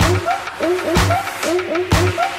Uh, uh, uh, uh, uh, uh, uh.